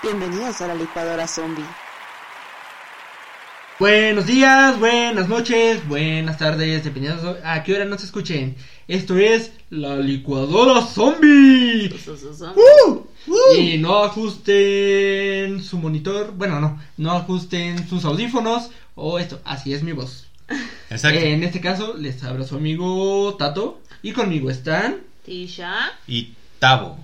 Bienvenidos a la licuadora zombie. Buenos días, buenas noches, buenas tardes, dependiendo a qué hora nos escuchen. Esto es la licuadora zombie. ¡Uh! Y no ajusten su monitor, bueno, no, no ajusten sus audífonos o esto, así es mi voz. Exacto. En este caso les habla su amigo Tato y conmigo están Tisha, Y Tavo.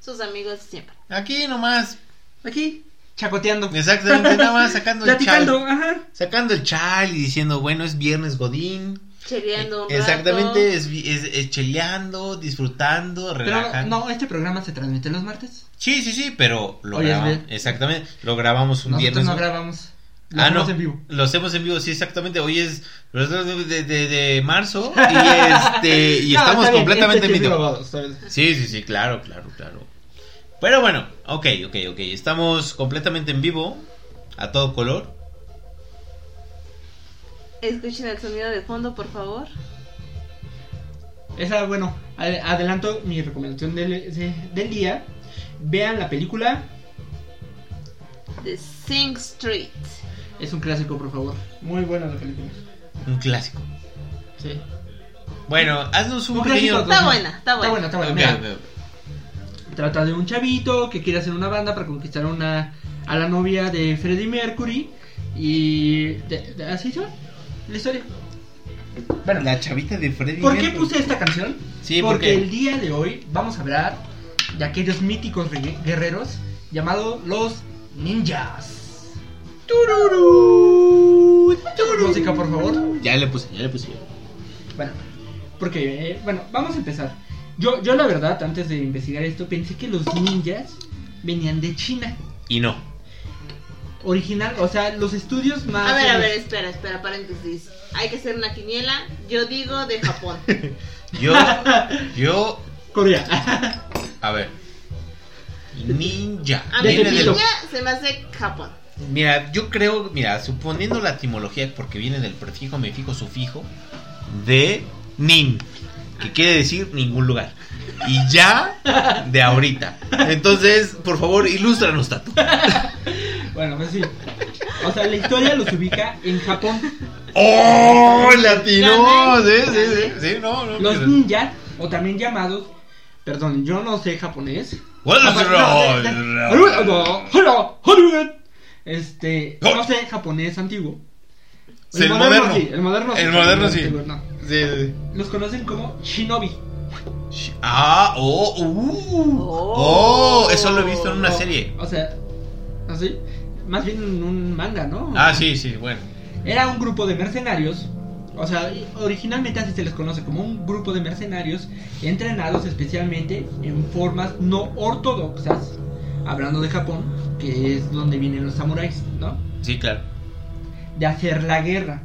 sus amigos siempre. Aquí nomás. aquí chacoteando, Exactamente, nada más sacando el chal. ajá. Sacando el chal y diciendo, bueno, es viernes Godín. Cheleando un Exactamente, rato. es, vi- es, es cheleando, disfrutando, Pero relajando. no, este programa se transmite los martes. Sí, sí, sí, pero lo grabamos. Exactamente, lo grabamos un Nosotros viernes. no grabamos. Lo Ah, no, en vivo. lo hacemos en vivo, sí, exactamente. Hoy es de, de, de- marzo y, este, y No, estamos bien, completamente este en vivo. Sí, sí, sí, claro, claro, claro. Pero bueno, ok, ok, ok. Estamos completamente en vivo, a todo color. Escuchen el sonido de fondo, por favor. Esa, bueno, ade- adelanto mi recomendación del, de- del día. Vean la película, The Sing Street. Es un clásico, por favor. Muy buena la película. Un clásico. Sí. Bueno, haznos un Un pequeño. clásico, Está buena, está buena. Está buena, está buena. trata de un chavito que quiere hacer una banda para conquistar una, a la novia de Freddie Mercury. Y. de- de- ¿Así va? La historia. Bueno, La chavita de Freddy. ¿por qué puse esta canción? Sí, Porque porque el día de hoy vamos a hablar de aquellos míticos re- guerreros llamados los ninjas. Tururú, tururú. Música, por favor. Ya le puse, ya le puse. Bueno, porque, eh, bueno, vamos a empezar. Yo, yo la verdad, antes de investigar esto, pensé que los ninjas venían de China. Y no. Original, o sea, los estudios más... A ver, a ver, espera, espera, paréntesis. Hay que hacer una quiniela. Yo digo de Japón. Yo, yo, Corea. a ver. Ninja. A mí Viene del- niña se me hace Japón. Mira, yo creo, mira, suponiendo la etimología, porque viene del prefijo, mefijo, sufijo, de nin, que quiere decir ningún lugar. Y ya de ahorita. Entonces, por favor, ilústranos, Tato. bueno, pues sí. O sea, la historia los ubica en Japón. ¡Oh! ¡Latino! Sí, sí, sí, sí, no, no. Los ninjas, o también llamados... Perdón, yo no sé japonés. Este, no sé japonés antiguo. Sí, el moderno. sí, el moderno El moderno sí. antiguo no. Sí, sí. Los conocen como shinobi. sí. Ah, oh, uh. Oh, eso lo he visto en una O- serie. O sea, así, más bien en un manga, ¿no? Ah, sí, sí, bueno. Era un grupo de mercenarios. O sea, originalmente así se les conoce como un grupo de mercenarios entrenados especialmente en formas no ortodoxas, hablando de Japón, que es donde vienen los samuráis, ¿no? Sí, claro. De hacer la guerra.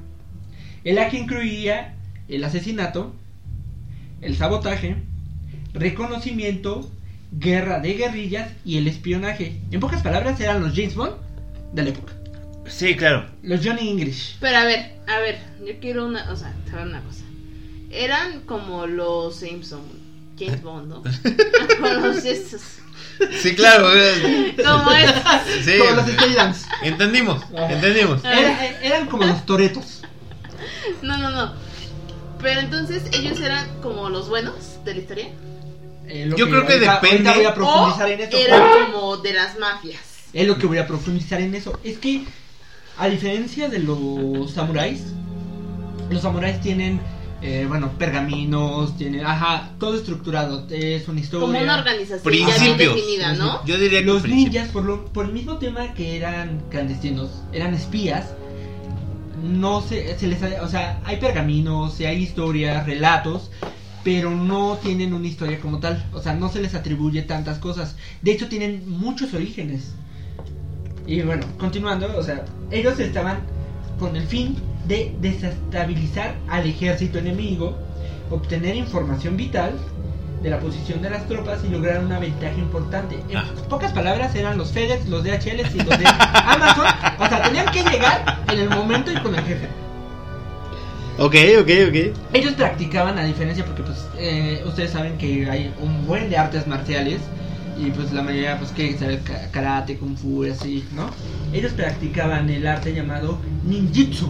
El la que incluía el asesinato, el sabotaje, reconocimiento, guerra de guerrillas y el espionaje. En pocas palabras, eran los James Bond de la época. Sí, claro. Los Johnny English. Pero a ver, a ver, yo quiero una, o sea, saber una cosa. Eran como los Simpson, James Bond, ¿no? Como los estos. Sí, claro. Como es. Sí. Como los Stay-Dance. Entendimos, entendimos. Era- eran como los toretos. No, no, no. Pero entonces ellos eran como los buenos de la historia. Eh, lo Yo creo que ahorita- depende- ahorita voy a O profundizar en eso. eran como de las mafias. Es lo que voy a profundizar en eso. Es que, a diferencia de los samuráis, los samuráis tienen, eh, bueno, pergaminos, tienen, ajá, todo estructurado. Es una historia. Como una organización ya bien Principios. definida, ¿no? Yo diría que Los ninjas, por, lo, por el mismo tema que eran clandestinos, eran espías, no se, se les... ha- O sea, hay pergaminos, hay historias, relatos, pero no tienen una historia como tal. O sea, no se les atribuye tantas cosas. De hecho, tienen muchos orígenes. Y bueno, continuando, o sea, ellos estaban con el fin de desestabilizar al ejército enemigo, obtener información vital de la posición de las tropas y lograr una ventaja importante. En Ah. pocas palabras eran los FedEx, los DHL y los de Amazon. O sea, tenían que llegar en el momento y con el jefe. Ok, ok, ok. Ellos practicaban, a diferencia, porque pues eh, ustedes saben que hay un buen de artes marciales y pues la mayoría pues que sabe ka- karate, kung fu y así, ¿no? Ellos practicaban el arte llamado ninjitsu.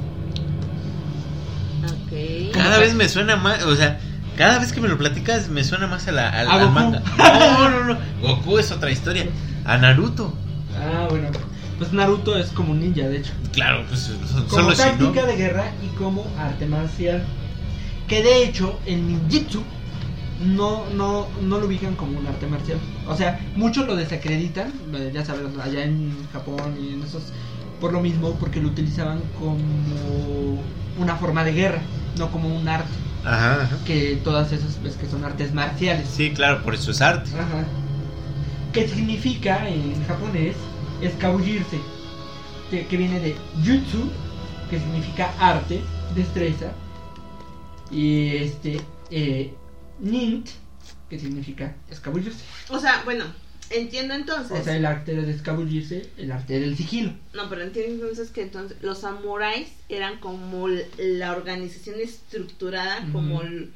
Ok. Cada vez me suena más, o sea, cada vez que me lo platicas me suena más a la, al, ¿A al Goku? manga. No, no, no. Goku es otra historia. A Naruto. Ah, bueno. Pues Naruto es como un ninja, de hecho. Claro, pues son- Como solo si no. táctica de guerra y como arte marcial. Que de hecho, el ninjitsu no, no, no lo ubican como un arte marcial. O sea, muchos lo desacreditan, eh, ya sabes, allá en Japón y en esos, por lo mismo, porque lo utilizaban como una forma de guerra, no como un arte. Ajá, ajá. Que todas esas ves que son artes marciales. Sí, claro, por eso es arte. Ajá. Que significa en japonés escabullirse. Que, que viene de jutsu, que significa arte, destreza. Y este, eh, nint, que significa escabullirse. O sea, bueno, entiendo entonces. O sea, el arte de escabullirse, el arte del sigilo. No, pero entiendo entonces que entonces los samuráis eran como la organización estructurada, como el-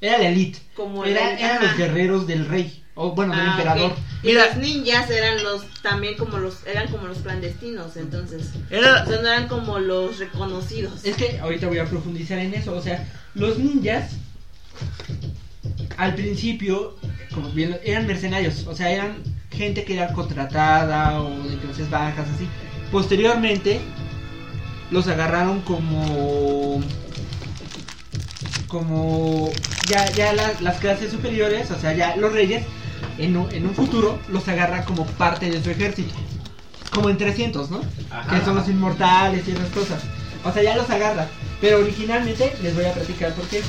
Era la elite. como Era- eran ajá. los guerreros del rey. O bueno, del Ah, emperador. Y Mira. los ninjas eran los también como los eran como los clandestinos, entonces. Era. O sea, no eran como los reconocidos. Es que ahorita voy a profundizar en eso. O sea, los ninjas al principio, como bien, lo- eran mercenarios. O sea, eran gente que era contratada o de clases bajas, así. Posteriormente, los agarraron como. Como. Ya, ya la- las clases superiores, o sea, ya los reyes, en un, en un futuro, los agarran como parte de su ejército. Como en 300, ¿no? Ajá. que son los inmortales y esas cosas. O sea, ya los agarra. Pero originalmente les voy a platicar por qué.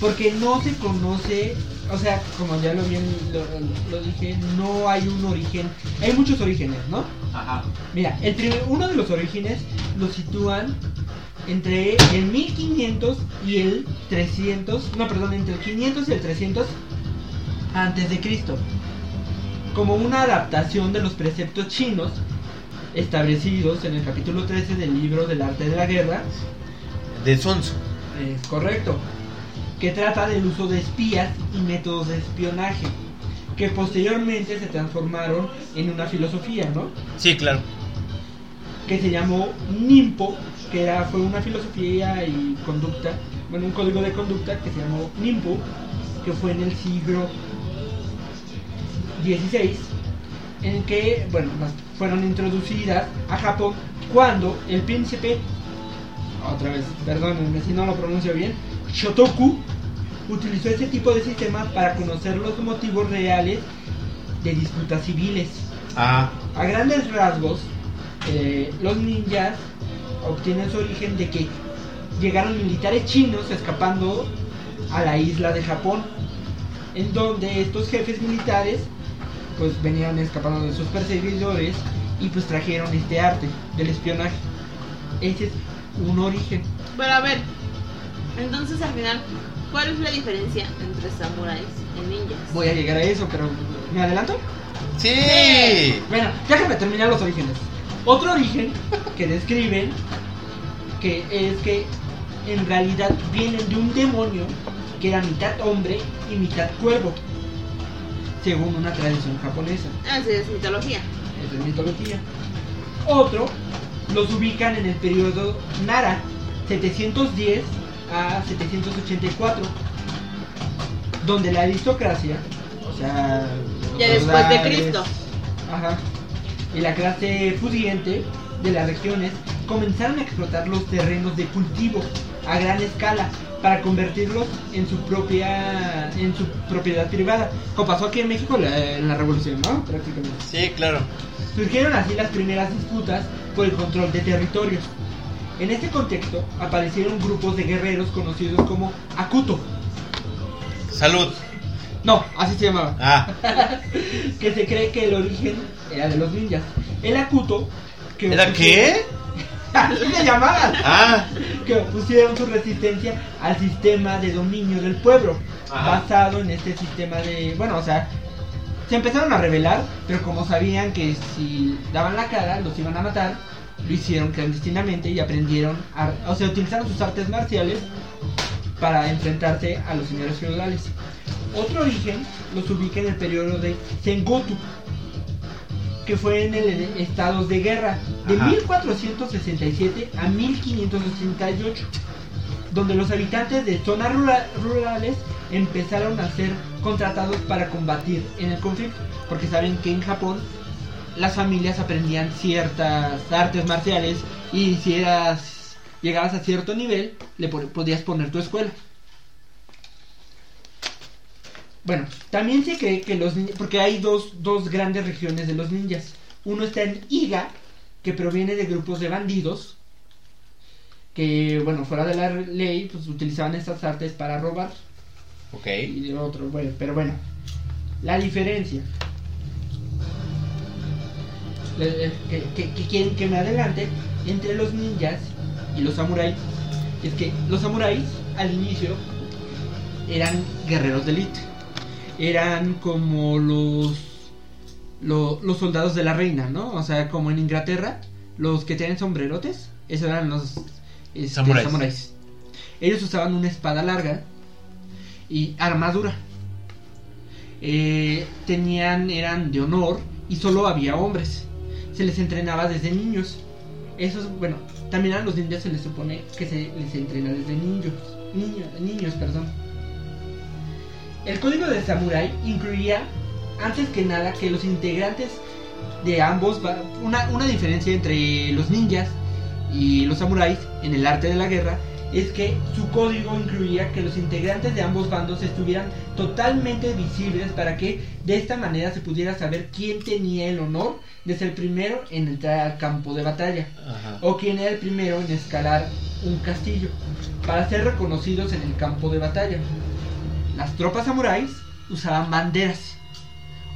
Porque no se conoce, o sea, como ya lo bien lo, lo dije, no hay un origen. Hay muchos orígenes, ¿no? Ajá. Mira, uno de los orígenes lo sitúan entre el 1500 y el 300, no, perdón, entre el 500 y el 300 antes de Cristo. Como una adaptación de los preceptos chinos establecidos en el capítulo 13 del libro del arte de la guerra, De Sonso. es correcto, que trata del uso de espías y métodos de espionaje, que posteriormente se transformaron en una filosofía, ¿no? Sí, claro. que se llamó NIMPO, que era, fue una filosofía y conducta, bueno, un código de conducta que se llamó NIMPO, que fue en el siglo XVI, en el que, bueno, fueron introducidas a Japón cuando el príncipe, otra vez, perdónenme si no lo pronuncio bien, Shotoku, utilizó ese tipo de sistemas para conocer los motivos reales de disputas civiles. Ah, A grandes rasgos, eh, los ninjas obtienen su origen de que llegaron militares chinos escapando a la isla de Japón, en donde estos jefes militares pues venían escapando de sus perseguidores y pues trajeron este arte del espionaje. Ese es un origen. Pero a ver, entonces al final, ¿cuál es la diferencia entre samuráis y ninjas? Voy a llegar a eso, pero ¿me adelanto? sí. Bueno, déjame terminar los orígenes. Otro origen que describen que es que en realidad vienen de un demonio que era mitad hombre y mitad cuervo, según una tradición japonesa. Ah, sí, es mitología. Esa es mitología. Otro los ubican en el periodo Nara, 710 a 784, donde la aristocracia, o sea, Ya después de Cristo. Ajá. Y la clase pudiente de las regiones comenzaron a explotar los terrenos de cultivo a gran escala para convertirlos en su propia en su propiedad privada, como pasó aquí en México en la, en la revolución, ¿no? Prácticamente. Sí, claro. Surgieron así las primeras disputas por el control de territorios. En este contexto aparecieron grupos de guerreros conocidos como Akuto. Salud. No, así se llamaba. Ah, que se cree que el origen era de los ninjas. El Akuto que ¿era qué? Así se llamaban. Ah, Que pusieron su resistencia al sistema de dominio del pueblo, Ajá. basado en este sistema de, bueno, o sea, se empezaron a rebelar, pero como sabían que si daban la cara los iban a matar, lo hicieron clandestinamente y aprendieron, a- o sea, utilizaron sus artes marciales para enfrentarse a los señores feudales. Otro origen los ubica en el periodo de Sengoku, que fue en el estado de guerra de Ajá. 1467 a 1588, donde los habitantes de zonas rura- rurales empezaron a ser contratados para combatir en el conflicto, porque saben que en Japón las familias aprendían ciertas artes marciales y si eras llegabas a cierto nivel le po- podías poner tu escuela. Bueno, también se cree que los ninjas, porque hay dos, dos grandes regiones de los ninjas. Uno está en Iga, que proviene de grupos de bandidos, que, bueno, fuera de la ley, pues utilizaban estas artes para robar. Ok. Y de otro, bueno, pero bueno, la diferencia. Que, que, que quieren que me adelante entre los ninjas y los samuráis es que los samuráis al inicio eran guerreros de élite. Eran como los, lo- los soldados de la reina no o sea como en Inglaterra los que tienen sombrerotes esos eran los este, Samuráis. samuráis. Ellos usaban una espada larga y armadura. Eh, tenían eran de honor y solo había hombres se les entrenaba desde niños. Esos bueno también a los ninjas se les supone que se les entrena desde niños niños niños perdón. El código de samurái incluía antes que nada que los integrantes de ambos una, una diferencia entre los ninjas y los samuráis en el arte de la guerra es que su código incluía que los integrantes de ambos bandos estuvieran totalmente visibles para que de esta manera se pudiera saber quién tenía el honor de ser primero en entrar al campo de batalla Ajá. o quién era el primero en escalar un castillo para ser reconocidos en el campo de batalla. Las tropas samuráis usaban banderas.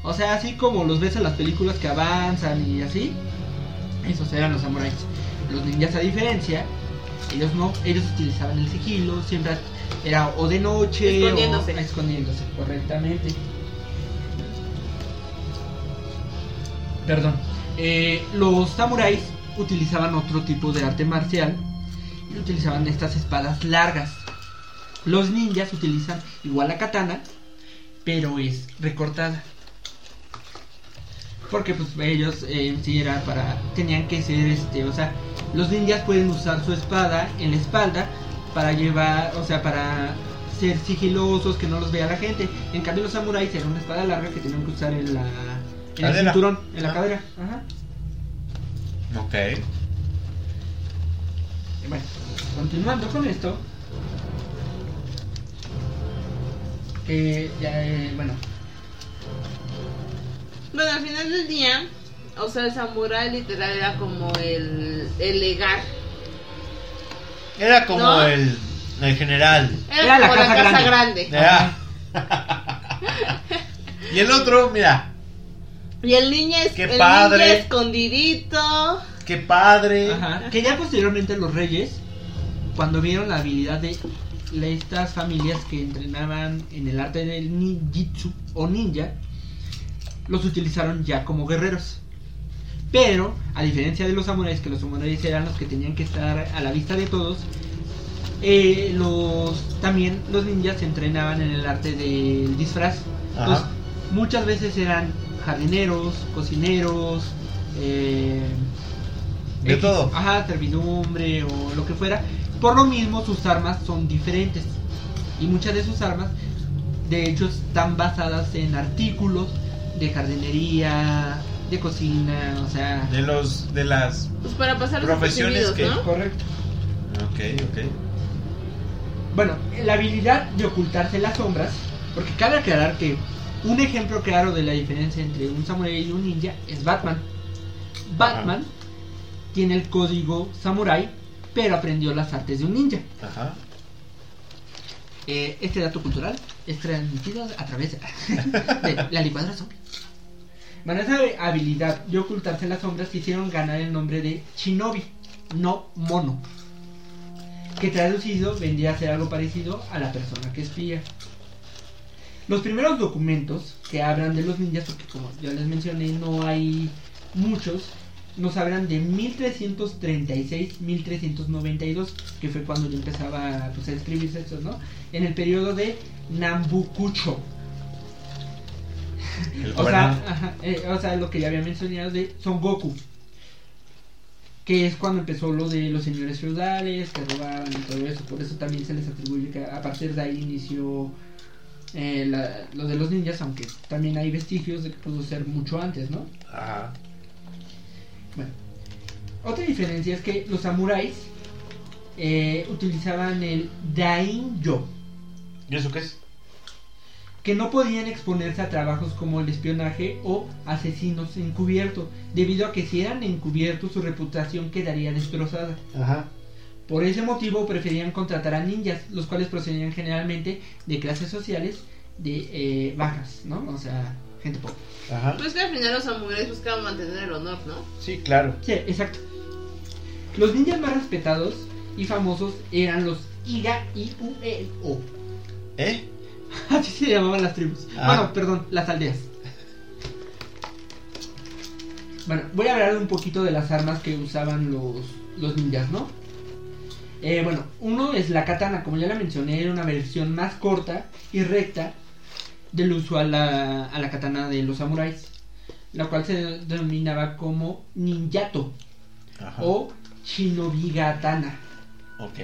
O sea, así como los ves en las películas que avanzan y así, esos eran los samuráis. Los ninjas a diferencia, ellos no, ellos utilizaban el sigilo, siempre era o de noche Escondiéndose. o escondiéndose, correctamente. Perdón. Eh, los samuráis utilizaban otro tipo de arte marcial y utilizaban estas espadas largas. Los ninjas utilizan igual la katana, pero es recortada. Porque pues ellos eh, sí era para tenían que ser este, o sea, los ninjas pueden usar su espada en la espalda para llevar, o sea, para ser sigilosos, que no los vea la gente. En cambio los samuráis era una espada larga que tenían que usar en la en el Cadera. cinturón, en la cadera. Ajá. Ok. Y bueno, continuando con esto, que ya, eh, bueno, Bueno, al final del día, o sea, el samurái literal era como el, el legar. Era como ¿No? el, el general. Era, Era la como casa la casa grande. y el otro, mira, Y el niño es Qué el padre. niño escondidito. qué padre. ajá, que ya posteriormente los reyes, cuando vieron la habilidad de estas familias que entrenaban en el arte del ninjitsu o ninja, los utilizaron ya como guerreros. Pero, a diferencia de los samuráis, que los samuráis eran los que tenían que estar a la vista de todos, eh, los también los ninjas se entrenaban en el arte del disfraz. Entonces, muchas veces eran jardineros, cocineros, eh, De X, todo. Ajá, servidumbre o lo que fuera. Por lo mismo, sus armas son diferentes. Y muchas de sus armas, de hecho, están basadas en artículos de jardinería, de cocina, o sea. De los, de las. Pues para pasar los Profesiones que- ¿no? Correcto. Ok, ok. Bueno, la habilidad de ocultarse en las sombras, porque cabe aclarar que un ejemplo claro de la diferencia entre un samurai y un ninja es Batman. Batman tiene el código samurai, pero aprendió las artes de un ninja. Ajá. Eh, este dato cultural es transmitido a través de, de la licuadora zombie. Esa habilidad de ocultarse en las sombras hicieron ganar el nombre de Shinobi, no mono. Que traducido vendría a ser algo parecido a la persona que espía. Los primeros documentos que hablan de los ninjas, porque como ya les mencioné, no hay muchos, nos hablan de 1336-1392, que fue cuando ya empezaba pues, a escribirse esto, ¿no? En el periodo de Nambukucho. O sea, ajá, eh, o sea, lo que ya había mencionado de Son Goku. Que es cuando empezó lo de los señores feudales, que robaban y todo eso. Por eso también se les atribuye que a partir de ahí inició eh, la- lo de los ninjas, aunque también hay vestigios de que pudo ser mucho antes, ¿no? Ajá. Bueno, otra diferencia es que los samuráis eh, utilizaban el daimyo, ¿Y eso qué es? Que no podían exponerse a trabajos como el espionaje o asesinos encubierto, debido a que si eran encubiertos su reputación quedaría destrozada. Ajá. Por ese motivo preferían contratar a ninjas, los cuales procedían generalmente de clases sociales de eh, bajas, ¿no? O sea, gente pobre. Ajá. Pues que al final los samuráis buscaban mantener el honor, ¿no? Sí, claro. Sí, exacto. Los ninjas más respetados y famosos eran los Iga y Ueo. ¿Eh? Así se llamaban las tribus. Ah. Bueno, perdón, las aldeas. Bueno, voy a hablar un poquito de las armas que usaban los, los ninjas, ¿no? Eh, bueno, uno es la katana, como ya la mencioné, era una versión más corta y recta del usual a, a la katana de los samuráis, la cual se denominaba como ninjato Ajá. o shinobigatana. Ok.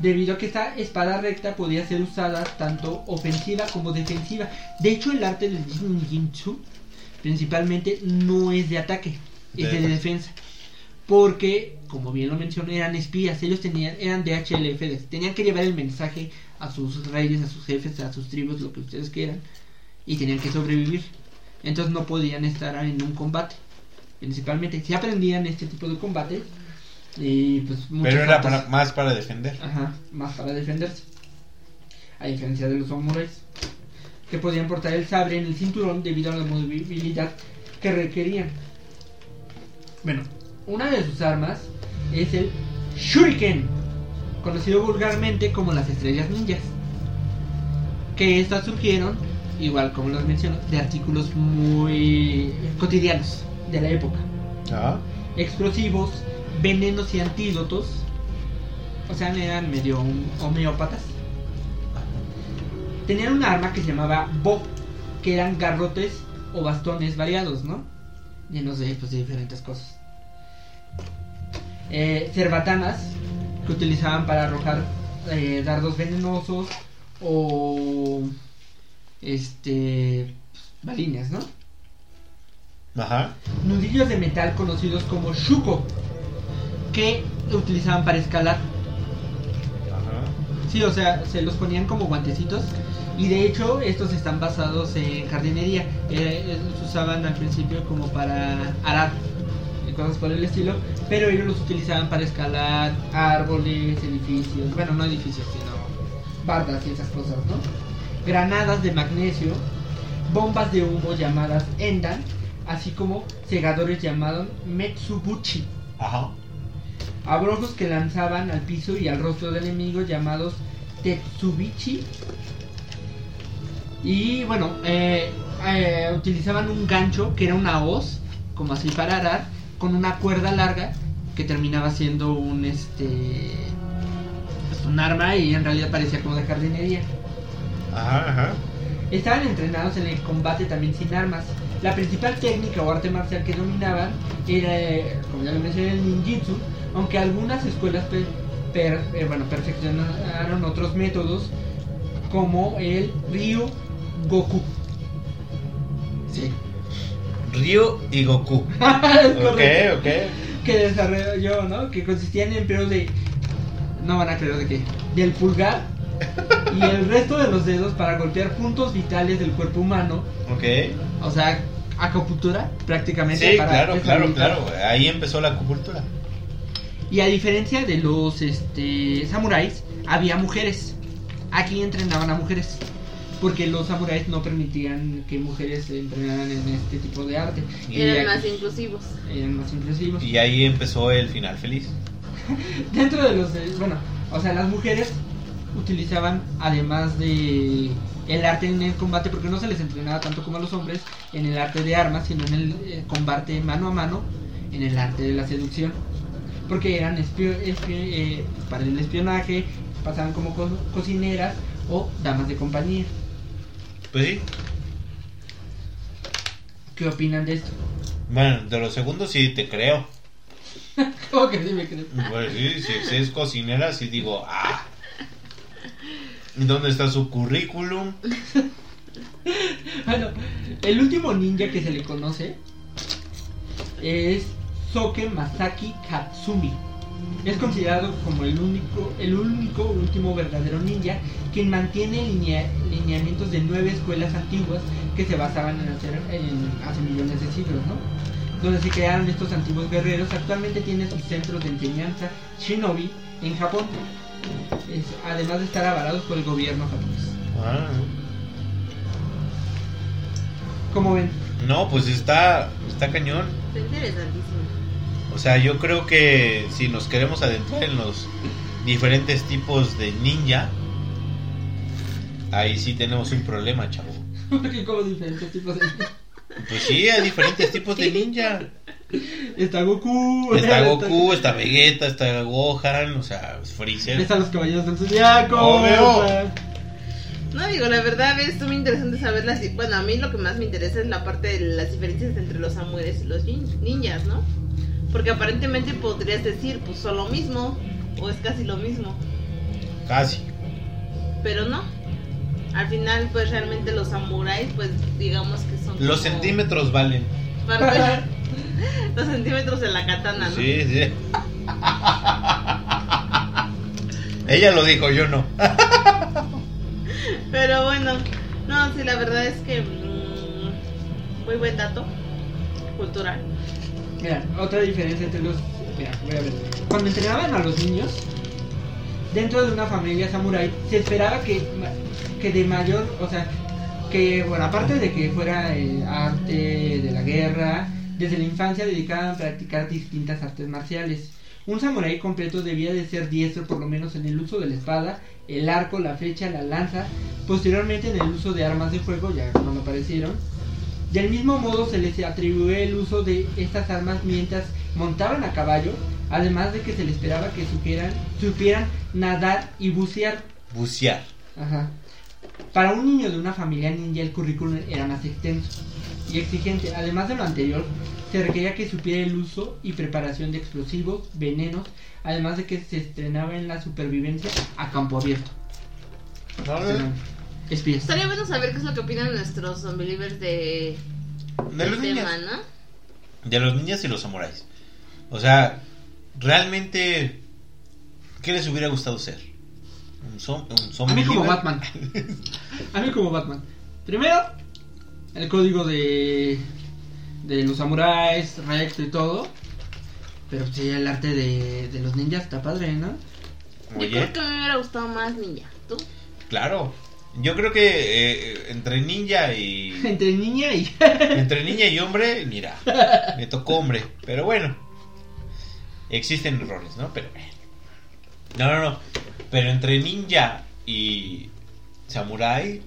Debido a que esta espada recta podía ser usada tanto ofensiva como defensiva. De hecho, el arte del ninjutsu principalmente no es de ataque, es de defensa. defensa. Porque, como bien lo mencioné, eran espías, ellos tenían, eran de HLF, tenían que llevar el mensaje a sus reyes, a sus jefes, a sus tribus, lo que ustedes quieran, y tenían que sobrevivir. Entonces no podían estar en un combate. Principalmente, si aprendían este tipo de combate, y pues Pero era para- más para defender. Ajá, más para defenderse. A diferencia de los samuráis, que podían portar el sabre en el cinturón debido a la movilidad que requerían. Bueno, una de sus armas es el Shuriken, conocido vulgarmente como las estrellas ninjas. Que estas surgieron, igual como los menciono, de artículos muy cotidianos de la época Ajá. explosivos, venenos y antídotos. O sea, eran medio hom- homeópatas. Tenían un arma que se llamaba Bo, que eran garrotes o bastones variados, ¿no? Llenos de, pues, de diferentes cosas. Eh, cerbatanas, que utilizaban para arrojar eh, dardos venenosos o este balines, ¿no? Ajá. nudillos de metal conocidos como shuko que utilizaban para escalar. Ajá. Sí, o sea, se los ponían como guantecitos y de hecho estos están basados en jardinería. Eh, usaban al principio como para arar y cosas por el estilo, pero ellos los utilizaban para escalar árboles, edificios, bueno, no edificios, sino bardas y esas cosas, ¿no? Granadas de magnesio, bombas de humo llamadas Endan, así como segadores llamados Metsubuchi. Ajá. Abrojos que lanzaban al piso y al rostro del enemigo llamados Tetsubichi. Y bueno, eh, eh, utilizaban un gancho que era una hoz, como así para arar, con una cuerda larga que terminaba siendo un este pues, un arma y en realidad parecía como de jardinería. Ajá, ajá. Estaban entrenados en el combate también sin armas. La principal técnica o arte marcial que dominaban era, eh, como ya lo mencioné, el ninjutsu, aunque algunas escuelas pe- per- eh, bueno, perfeccionaron otros métodos como el Ryu Goku. Sí. Ryo y Goku. Es Ok, ok. Que desarrolló, ¿no? Que consistían en periodos de... No van a creer de qué. Del pulgar y el resto de los dedos para golpear puntos vitales del cuerpo humano Ok. O sea, acupuntura prácticamente. Sí, para claro, claro, claro. Ahí empezó la acupuntura. Y a diferencia de los este, samuráis, había mujeres. Aquí entrenaban a mujeres. Porque los samuráis no permitían que mujeres se entrenaran en este tipo de arte. Y Eran aquí- más inclusivos. eran más inclusivos. Y ahí empezó el final feliz. Dentro de los... de- bueno, o sea, las mujeres utilizaban, además de el arte en el combate, porque no se les entrenaba tanto como a los hombres en el arte de armas, sino en el eh, combate mano a mano, en el arte de la seducción. Porque eran espio- espio- eh, para el espionaje, pasaban como co- cocineras o damas de compañía. Pues sí. ¿Qué opinan de esto? Bueno, de los segundos sí te creo. ¿Cómo que sí me creen? Pues sí, si es cocinera, sí digo, ah. ¿Dónde está su currículum? Bueno, el último ninja que se le conoce es Soke Masaki Katsumi. Es considerado como el único, el único último verdadero ninja quien mantiene linea- lineamientos de nueve escuelas antiguas que se basaban en hacer en- hace millones de siglos, ¿no? Donde se crearon estos antiguos guerreros. Actualmente tiene sus centros de enseñanza Shinobi en Japón, Es- además de estar avalados por el gobierno japonés. Ah, Como ven, no, pues está, está cañón. Está interesantísimo. O sea, yo creo que si nos queremos adentrar en los diferentes tipos de ninja, ahí sí tenemos un problema, chavo. porque como diferentes tipos de Pues sí, hay diferentes tipos de ninja. Está Goku. Está Goku, está Vegeta, está Gohan, o sea, Freezer. Están los caballeros del zodiaco. Está- No, digo, la verdad es muy interesante saber las... Bueno, a mí lo que más me interesa es la parte de las diferencias entre los samuráis y los nin- ninjas, ¿no? Porque aparentemente podrías decir, pues son lo mismo, o es casi lo mismo, Casi. pero no. Al final, pues realmente los samuráis, pues digamos que son... Los como centímetros valen. parte- los centímetros de la katana, ¿no? Sí, sí. Ella lo dijo, yo no. Pero bueno, no, sí, la verdad es que... mm, muy buen dato cultural. Mira, otra diferencia entre los. Mira, voy a ver. Cuando entrenaban a los niños, dentro de una familia samurái, se esperaba que, que de mayor. O sea, que, bueno, aparte de que fuera arte de la guerra, desde la infancia dedicaban a practicar distintas artes marciales. Un samurái completo debía de ser diestro por lo menos en el uso de la espada, el arco, la flecha, la lanza, posteriormente en el uso de armas de fuego, ya cuando aparecieron. Del mismo modo se les atribuye el uso de estas armas mientras montaban a caballo, además de que se les esperaba que supieran, supieran nadar y bucear. Bucear. Ajá. Para un niño de una familia ninja el currículum era más extenso y exigente. Además de lo anterior, se requería que supiera el uso y preparación de explosivos, venenos, además de que se estrenaba en la supervivencia a campo abierto. Eran Espías. Estaría bueno saber qué es lo que opinan nuestros unbelievers de... De los del niños. tema, ¿no? De los ninjas y los samuráis. O sea, realmente, ¿qué les hubiera gustado ser? Un, som un A zombie mí como? Batman. A mí como Batman. Primero, el código de de los samuráis, recto y todo. Pero sí, el arte de, de los ninjas está padre, ¿no? Yo Oye, creo que a mí me hubiera gustado más ninja. ¿Tú? claro. Yo creo que eh, entre ninja y Entre niña y... entre niña y hombre, mira, me tocó hombre, pero bueno. Existen errores, ¿no? Pero bueno. No, no, no. Pero entre ninja y samurai,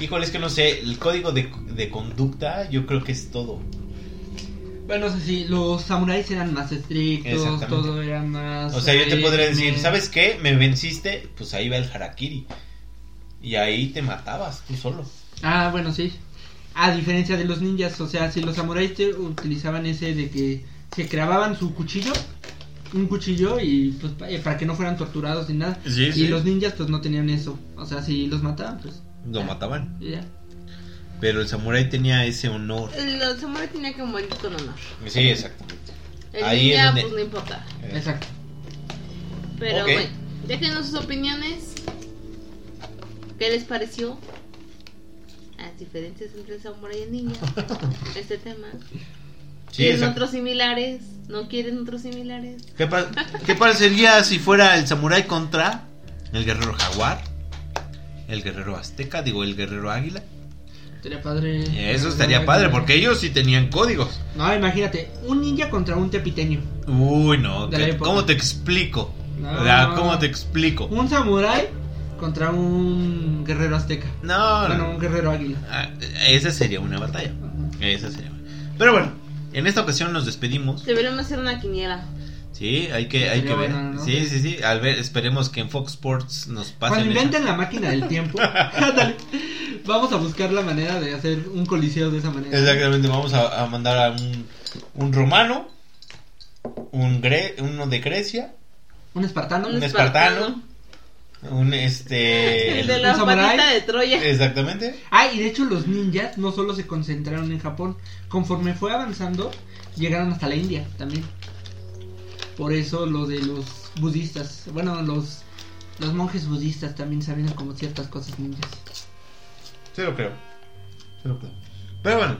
híjole, es que no sé, el código de, de conducta yo creo que es todo. Bueno, no sé si los samuráis eran más estrictos, todo era más... O sea, yo te podría decir, ¿sabes qué? Me venciste, pues ahí va el harakiri. Y ahí te matabas tú solo. Ah, bueno, sí. A diferencia de los ninjas, o sea, si los samuráis te utilizaban ese de que se clavaban su cuchillo, un cuchillo y pues pa- eh, para que no fueran torturados ni nada. Sí, y sí. los ninjas pues no tenían eso. O sea, si los mataban, pues Lo mataban. ya. Pero el samurái tenía ese honor. El, samurái tenía que morir con honor. Sí, exactamente. El Ahí es ninja, donde- pues no importa. Eh, Exacto. Pero Ok. bueno, déjenos sus opiniones. ¿Qué les pareció? Las diferencias entre el samurái y el ninja. este tema. Sí, ¿Quieren exacto. otros similares? ¿No quieren otros similares? ¿Qué, pa- qué parecería si fuera el samurái contra el guerrero jaguar? El guerrero azteca, digo, el guerrero águila. Estaría padre. Eso estaría padre, porque ellos sí tenían códigos. No, imagínate, un ninja contra un tepiteño. Uy, no. De la ¿qué- época. ¿Cómo te explico? No. O sea, ¿Cómo te explico? Un samurái contra un guerrero azteca. No, Bueno, no. un guerrero águila. Ah, Esa sería una batalla. Esa sería una- Pero bueno, En esta ocasión nos despedimos. Deberíamos hacer una quiniela. Sí, hay que, hay que ver. Sí, sí, sí. Al ver, esperemos que en Fox Sports nos pasen. Cuando eso. inventen la máquina del tiempo, ándale, vamos a buscar la manera de hacer un coliseo de esa manera. Exactamente, vamos a, a mandar a un, un romano, un gre, uno de Grecia, Un espartano. un espartano, un este. El de la samurái. patita de Troya. Exactamente. Ah, y de hecho los ninjas no solo se concentraron en Japón, conforme fue avanzando, llegaron hasta la India también. Por eso lo de los budistas, bueno, los los monjes budistas también sabían como ciertas cosas ninjas. Sí lo creo. Sí lo creo. Pero bueno,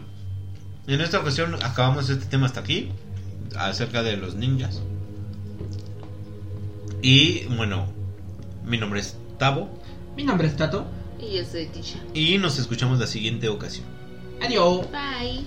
en esta ocasión acabamos este tema hasta aquí, acerca de los ninjas. Y bueno, mi nombre es Tavo Mi nombre es Tato. Y yo soy Tisha. y nos escuchamos la siguiente ocasión. Adiós. Bye.